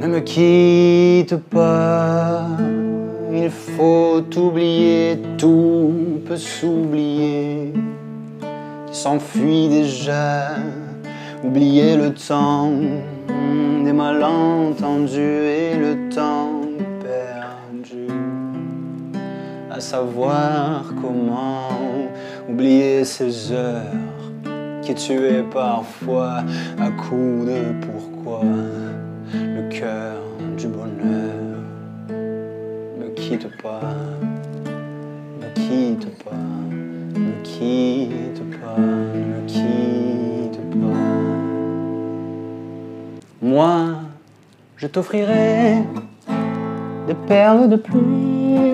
Ne me quitte pas, il faut oublier, tout peut s'oublier, s'enfuit déjà, oublier le temps des malentendus et le temps à savoir comment oublier ces heures qui tuaient parfois à coups de pourquoi le cœur du bonheur. Ne quitte pas, ne quitte pas, ne quitte pas, ne quitte pas. Moi, je t'offrirai des perles de pluie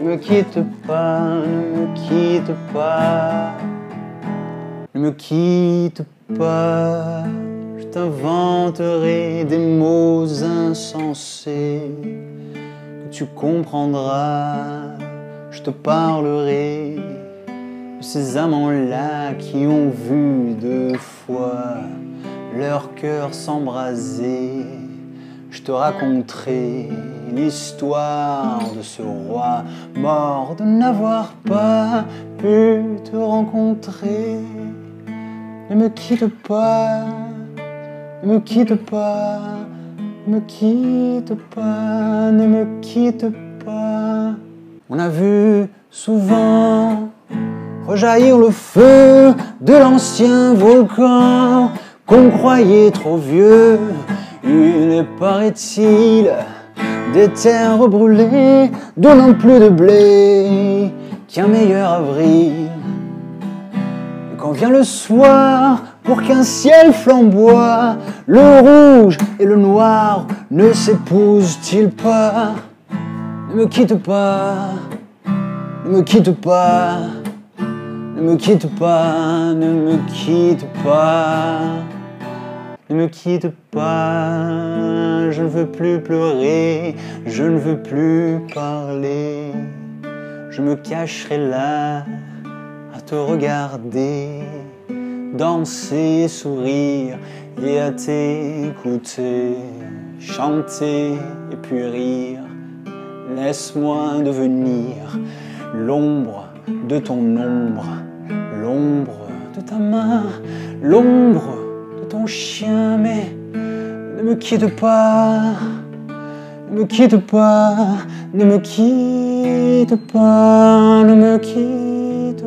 ne me quitte pas, ne me quitte pas, ne me quitte pas. Je t'inventerai des mots insensés que tu comprendras. Je te parlerai de ces amants-là qui ont vu deux fois leur cœur s'embraser. Je te raconterai l'histoire de ce roi mort de n'avoir pas pu te rencontrer. Ne me quitte pas, ne me quitte pas, ne me quitte pas, ne me quitte pas. On a vu souvent rejaillir le feu de l'ancien volcan qu'on croyait trop vieux. Est, paraît-il, des terres brûlées, donnant plus de blé qu'un meilleur avril. Quand vient le soir, pour qu'un ciel flamboie, le rouge et le noir ne s'épousent-ils pas? Ne me quitte pas, ne me quitte pas, ne me quitte pas, ne me quitte pas. Ne me quitte pas, je ne veux plus pleurer, je ne veux plus parler. Je me cacherai là à te regarder, danser, sourire et à t'écouter, chanter et puis rire. Laisse-moi devenir l'ombre de ton ombre, l'ombre de ta main, l'ombre ton chien, mais ne me quitte pas, ne me quitte pas, ne me quitte pas, ne me quitte